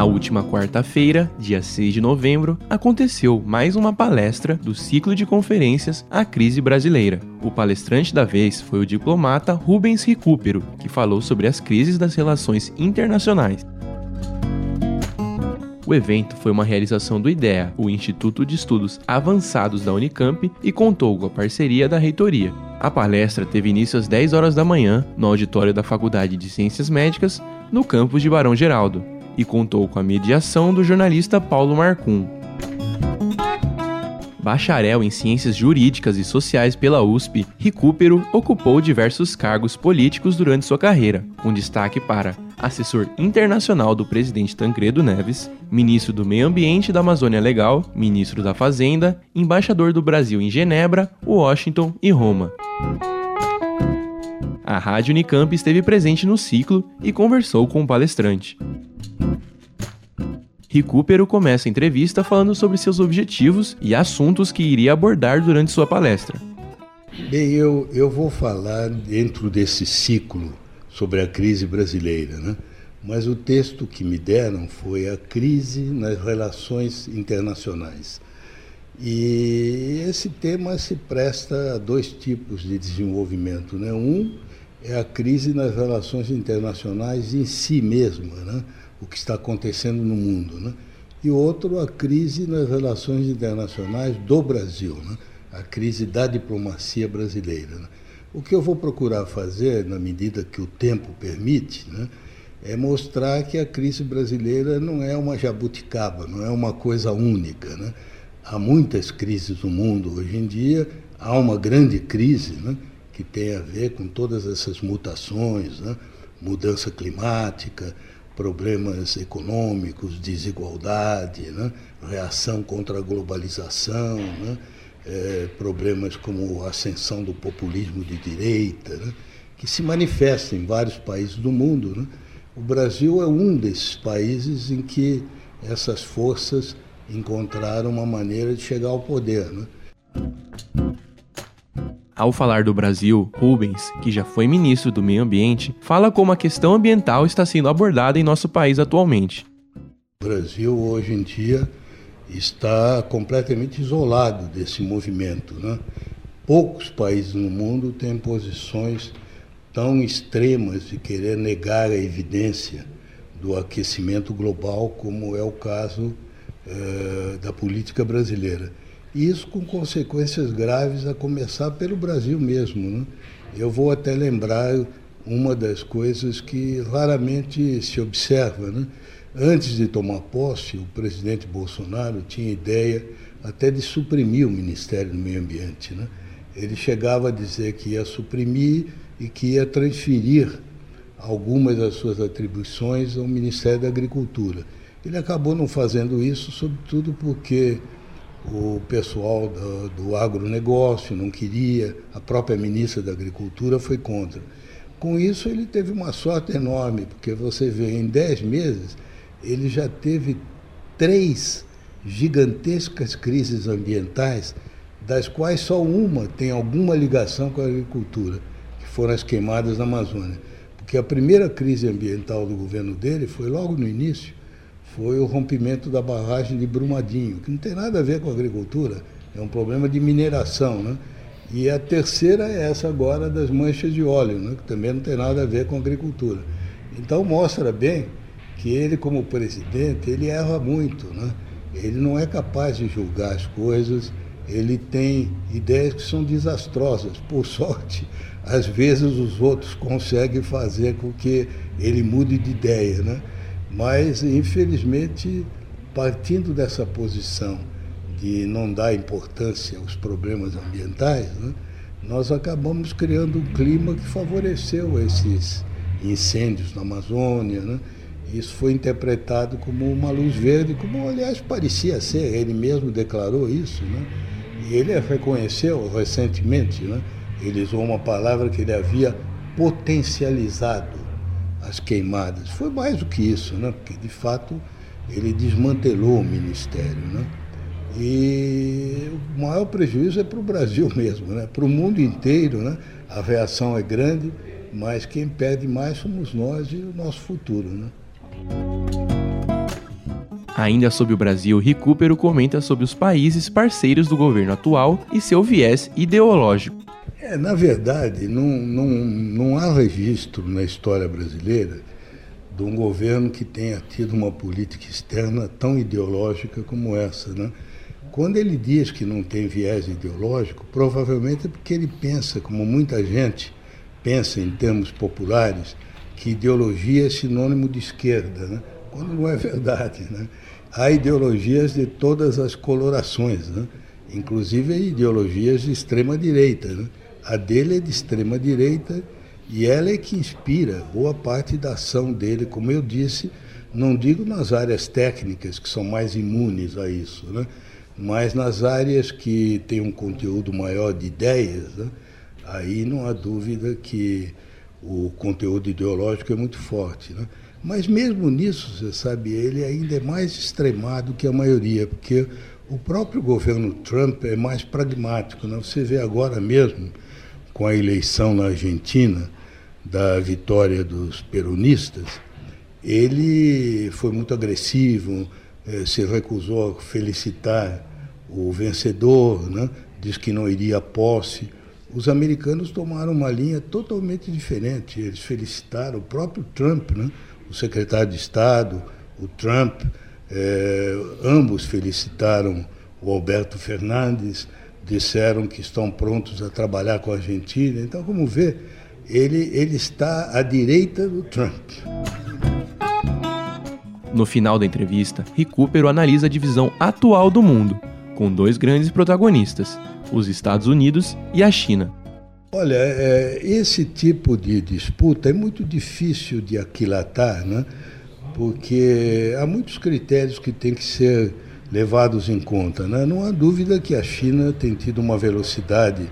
Na última quarta-feira, dia 6 de novembro, aconteceu mais uma palestra do ciclo de conferências A Crise Brasileira. O palestrante da vez foi o diplomata Rubens Recupero, que falou sobre as crises das relações internacionais. O evento foi uma realização do IDEA, o Instituto de Estudos Avançados da Unicamp, e contou com a parceria da reitoria. A palestra teve início às 10 horas da manhã, no auditório da Faculdade de Ciências Médicas, no campus de Barão Geraldo e contou com a mediação do jornalista Paulo Marcum. Bacharel em Ciências Jurídicas e Sociais pela USP, Recupero ocupou diversos cargos políticos durante sua carreira, com destaque para assessor internacional do presidente Tancredo Neves, ministro do Meio Ambiente da Amazônia Legal, ministro da Fazenda, embaixador do Brasil em Genebra, Washington e Roma. A Rádio Unicamp esteve presente no ciclo e conversou com o palestrante. Recupero começa a entrevista falando sobre seus objetivos e assuntos que iria abordar durante sua palestra. Bem, eu, eu vou falar dentro desse ciclo sobre a crise brasileira, né? mas o texto que me deram foi a crise nas relações internacionais. E esse tema se presta a dois tipos de desenvolvimento. Né? Um é a crise nas relações internacionais em si mesma, né? O que está acontecendo no mundo. Né? E outro, a crise nas relações internacionais do Brasil, né? a crise da diplomacia brasileira. Né? O que eu vou procurar fazer, na medida que o tempo permite, né? é mostrar que a crise brasileira não é uma jabuticaba, não é uma coisa única. Né? Há muitas crises no mundo hoje em dia, há uma grande crise né? que tem a ver com todas essas mutações, né? mudança climática, problemas econômicos, desigualdade, né? reação contra a globalização, né? é, problemas como a ascensão do populismo de direita, né? que se manifestam em vários países do mundo. Né? O Brasil é um desses países em que essas forças encontraram uma maneira de chegar ao poder. Ao falar do Brasil, Rubens, que já foi ministro do Meio Ambiente, fala como a questão ambiental está sendo abordada em nosso país atualmente. O Brasil, hoje em dia, está completamente isolado desse movimento. Né? Poucos países no mundo têm posições tão extremas de querer negar a evidência do aquecimento global, como é o caso eh, da política brasileira. Isso com consequências graves, a começar pelo Brasil mesmo. Né? Eu vou até lembrar uma das coisas que raramente se observa. Né? Antes de tomar posse, o presidente Bolsonaro tinha ideia até de suprimir o Ministério do Meio Ambiente. Né? Ele chegava a dizer que ia suprimir e que ia transferir algumas das suas atribuições ao Ministério da Agricultura. Ele acabou não fazendo isso, sobretudo porque o pessoal do, do agronegócio não queria, a própria ministra da Agricultura foi contra. Com isso, ele teve uma sorte enorme, porque você vê, em dez meses, ele já teve três gigantescas crises ambientais, das quais só uma tem alguma ligação com a agricultura, que foram as queimadas na Amazônia. Porque a primeira crise ambiental do governo dele foi logo no início, foi o rompimento da barragem de Brumadinho, que não tem nada a ver com agricultura, é um problema de mineração. Né? E a terceira é essa agora das manchas de óleo, né? que também não tem nada a ver com agricultura. Então mostra bem que ele, como presidente, ele erra muito. Né? Ele não é capaz de julgar as coisas, ele tem ideias que são desastrosas. Por sorte, às vezes os outros conseguem fazer com que ele mude de ideia. Né? Mas, infelizmente, partindo dessa posição de não dar importância aos problemas ambientais, né, nós acabamos criando um clima que favoreceu esses incêndios na Amazônia. Né? Isso foi interpretado como uma luz verde, como aliás parecia ser, ele mesmo declarou isso. Né? E ele reconheceu recentemente, né? ele usou uma palavra que ele havia potencializado as queimadas. Foi mais do que isso, né? porque de fato ele desmantelou o ministério. Né? E o maior prejuízo é para o Brasil mesmo, né? para o mundo inteiro. Né? A reação é grande, mas quem perde mais somos nós e o nosso futuro. Né? Ainda sobre o Brasil, Recupero comenta sobre os países parceiros do governo atual e seu viés ideológico. É, na verdade, não, não, não há registro na história brasileira de um governo que tenha tido uma política externa tão ideológica como essa. Né? Quando ele diz que não tem viés ideológico, provavelmente é porque ele pensa, como muita gente pensa em termos populares, que ideologia é sinônimo de esquerda, né? quando não é verdade. Né? há ideologias de todas as colorações, né? inclusive ideologias de extrema direita. Né? A dele é de extrema direita e ela é que inspira boa parte da ação dele, como eu disse, não digo nas áreas técnicas que são mais imunes a isso, né? mas nas áreas que têm um conteúdo maior de ideias, né? aí não há dúvida que o conteúdo ideológico é muito forte. Né? Mas mesmo nisso, você sabe, ele ainda é mais extremado que a maioria, porque o próprio governo Trump é mais pragmático. Né? Você vê agora mesmo, com a eleição na Argentina, da vitória dos peronistas, ele foi muito agressivo, eh, se recusou a felicitar o vencedor, né? diz que não iria à posse. Os americanos tomaram uma linha totalmente diferente. Eles felicitaram o próprio Trump, né? o secretário de Estado, o Trump, eh, ambos felicitaram o Alberto Fernandes, disseram que estão prontos a trabalhar com a Argentina. Então, como vê, ele, ele está à direita do Trump. No final da entrevista, Recupero analisa a divisão atual do mundo, com dois grandes protagonistas, os Estados Unidos e a China. Olha, é, esse tipo de disputa é muito difícil de aquilatar, né? porque há muitos critérios que têm que ser levados em conta. Né? Não há dúvida que a China tem tido uma velocidade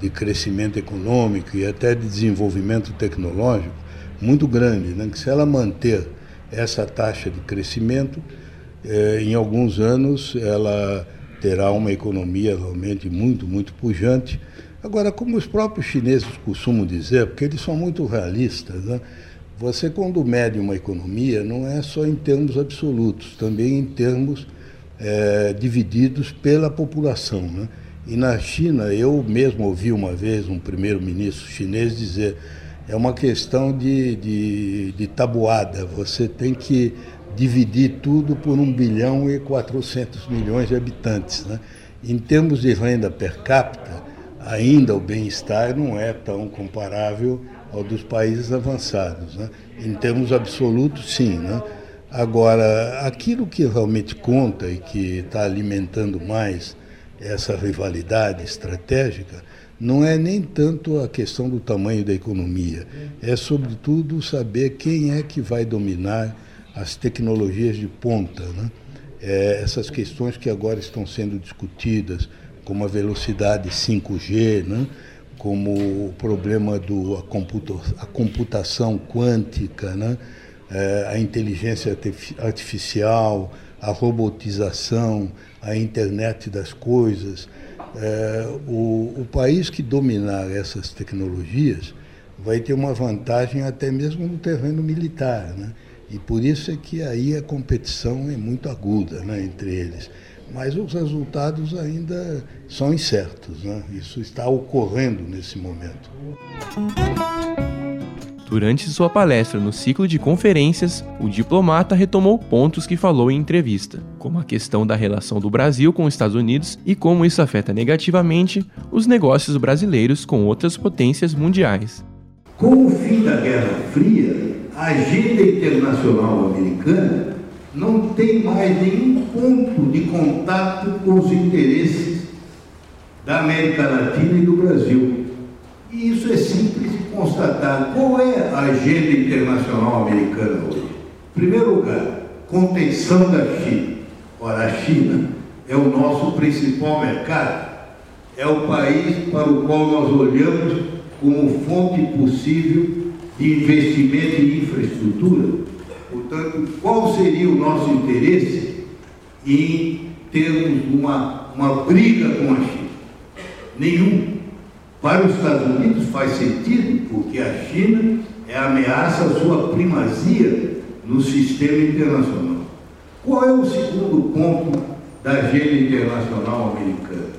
de crescimento econômico e até de desenvolvimento tecnológico muito grande, né? que se ela manter essa taxa de crescimento, eh, em alguns anos ela terá uma economia realmente muito, muito pujante Agora, como os próprios chineses costumam dizer, porque eles são muito realistas, né? você quando mede uma economia não é só em termos absolutos, também em termos é, divididos pela população. Né? E na China, eu mesmo ouvi uma vez um primeiro-ministro chinês dizer é uma questão de, de, de, tabuada, você tem que dividir tudo por 1 bilhão e 400 milhões de habitantes. Né? Em termos de renda per capita, ainda o bem-estar não é tão comparável ao dos países avançados. Né? Em termos absolutos, sim. Né? Agora, aquilo que realmente conta e que está alimentando mais essa rivalidade estratégica não é nem tanto a questão do tamanho da economia, é sobretudo saber quem é que vai dominar as tecnologias de ponta. Né? É, essas questões que agora estão sendo discutidas, como a velocidade 5G, né? como o problema da a computação quântica, né? É, a inteligência artificial, a robotização, a internet das coisas. É, o, país que dominar essas tecnologias vai ter uma vantagem até mesmo no terreno militar. Né? E por isso é que aí a competição é muito aguda né, entre eles mas os resultados ainda são incertos. Né? Isso está ocorrendo nesse momento. Durante sua palestra no ciclo de conferências, o diplomata retomou pontos que falou em entrevista, como a questão da relação do Brasil com os Estados Unidos e como isso afeta negativamente os negócios brasileiros com outras potências mundiais. Com o fim da Guerra Fria, a agenda internacional americana não tem mais nenhum ponto de contato com os interesses da América Latina e do Brasil. E isso é simples constatar. Qual é a agenda internacional americana hoje? Em primeiro lugar, contenção da China. Ora, a China é o nosso principal mercado, é o país para o qual nós olhamos como fonte possível de investimento em infraestrutura. Portanto, qual seria o nosso interesse em termos uma, uma briga com a China? Nenhum. Para os Estados Unidos faz sentido, porque a China é ameaça à sua primazia no sistema internacional. Qual é o segundo ponto da agenda internacional americana?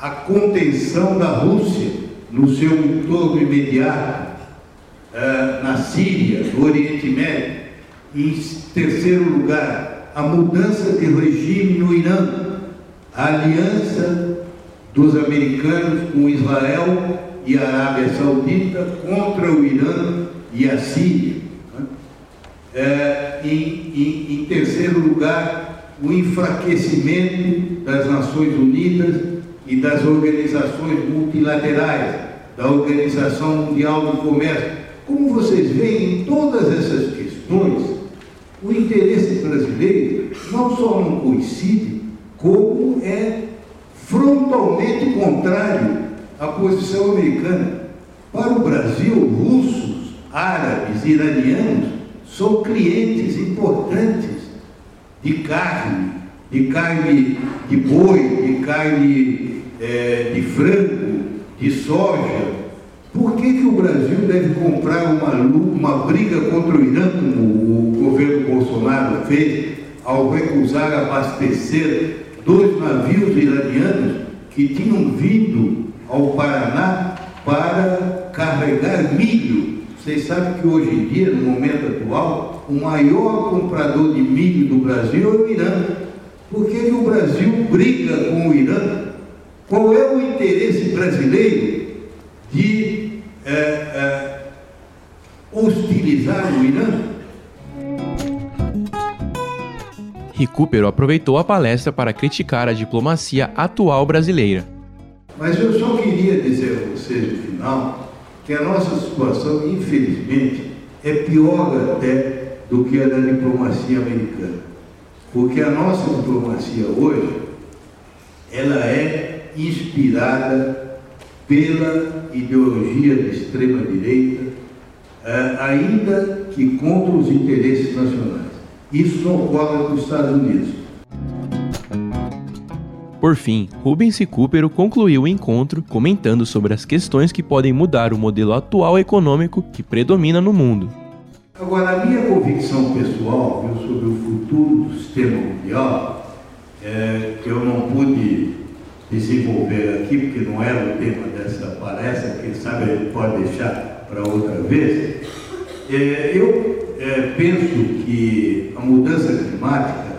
A contenção da Rússia no seu entorno imediato, uh, na Síria, no Oriente Médio. Em terceiro lugar, a mudança de regime no Irã, a aliança dos americanos com Israel e a Arábia Saudita contra o Irã e a Síria. É, em, em, em terceiro lugar, o enfraquecimento das Nações Unidas e das organizações multilaterais, da Organização Mundial do Comércio. Como vocês veem, em todas essas questões, o interesse brasileiro não só não coincide, como é frontalmente contrário à posição americana. Para o Brasil, russos, árabes, iranianos são clientes importantes de carne, de carne de boi, de carne é, de frango, de soja. Por que, que o Brasil deve comprar uma, uma briga contra o Irã, como o governo Bolsonaro fez, ao recusar abastecer dois navios iranianos que tinham vindo ao Paraná para carregar milho. Vocês sabem que hoje em dia, no momento atual, o maior comprador de milho do Brasil é o Irã. Por que, o Brasil briga com o Irã? Qual é o interesse brasileiro de é, é, hostilizar o Irã? Recupero aproveitou a palestra para criticar a diplomacia atual brasileira. Mas eu só queria dizer a vocês no final que a nossa situação, infelizmente, é pior até do que a da diplomacia americana. Porque a nossa diplomacia hoje, ela é inspirada pela ideologia da extrema-direita, eh, ainda que contra os interesses nacionais. Isso não ocorre nos Estados Unidos. Por fim, Rubens e Cooper concluiu o encontro comentando sobre as questões que podem mudar o modelo atual econômico que predomina no mundo. Agora, a minha convicção pessoal viu, sobre o futuro do sistema mundial, é, que eu não pude desenvolver aqui, porque não era o tema dessa palestra, quem sabe a gente pode deixar para outra vez, é, eu é, penso que a mudança climática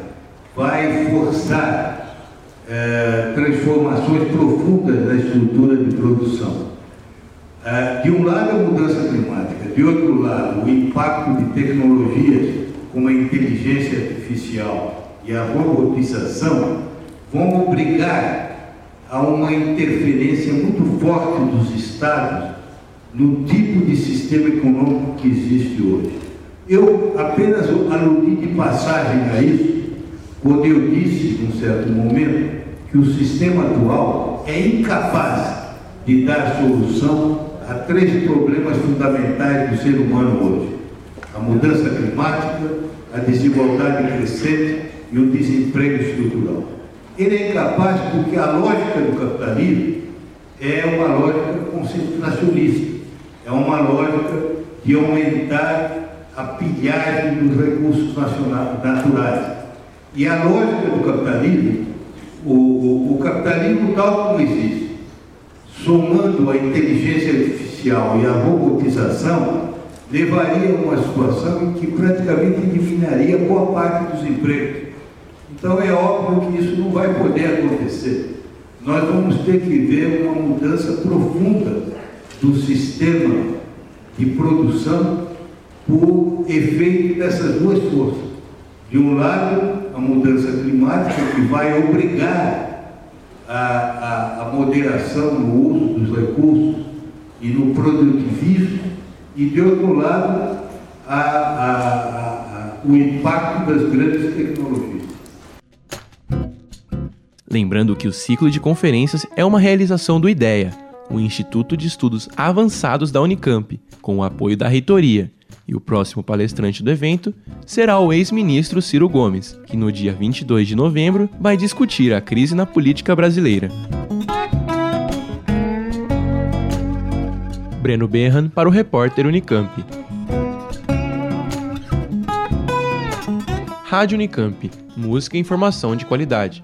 vai forçar é, transformações profundas na estrutura de produção. É, de um lado, a mudança climática, de outro lado, o impacto de tecnologias como a inteligência artificial e a robotização vão obrigar a uma interferência muito forte dos Estados no tipo de sistema econômico que existe hoje. Eu apenas aludi de passagem a isso, quando eu disse, num certo momento, que o sistema atual é incapaz de dar solução a três problemas fundamentais do ser humano hoje: a mudança climática, a desigualdade crescente e o desemprego estrutural. Ele é incapaz porque a lógica do capitalismo é uma lógica concentracionista, é uma lógica de aumentar a pilhagem dos recursos naturais. E a lógica do capitalismo, o, o, o capitalismo tal como existe, somando a inteligência artificial e a robotização, levaria a uma situação em que praticamente eliminaria boa parte dos empregos. Então é óbvio que isso não vai poder acontecer. Nós vamos ter que ver uma mudança profunda do sistema de produção por efeito dessas duas forças. De um lado, a mudança climática, que vai obrigar a, a, a moderação no uso dos recursos e no produtivismo, e de outro lado, a, o impacto das grandes tecnologias. Lembrando que o ciclo de conferências é uma realização do IDEA, o Instituto de Estudos Avançados da Unicamp, com o apoio da reitoria. E o próximo palestrante do evento será o ex-ministro Ciro Gomes, que no dia 22 de novembro vai discutir a crise na política brasileira. Breno Berran para o repórter Unicamp. Rádio Unicamp, música e informação de qualidade.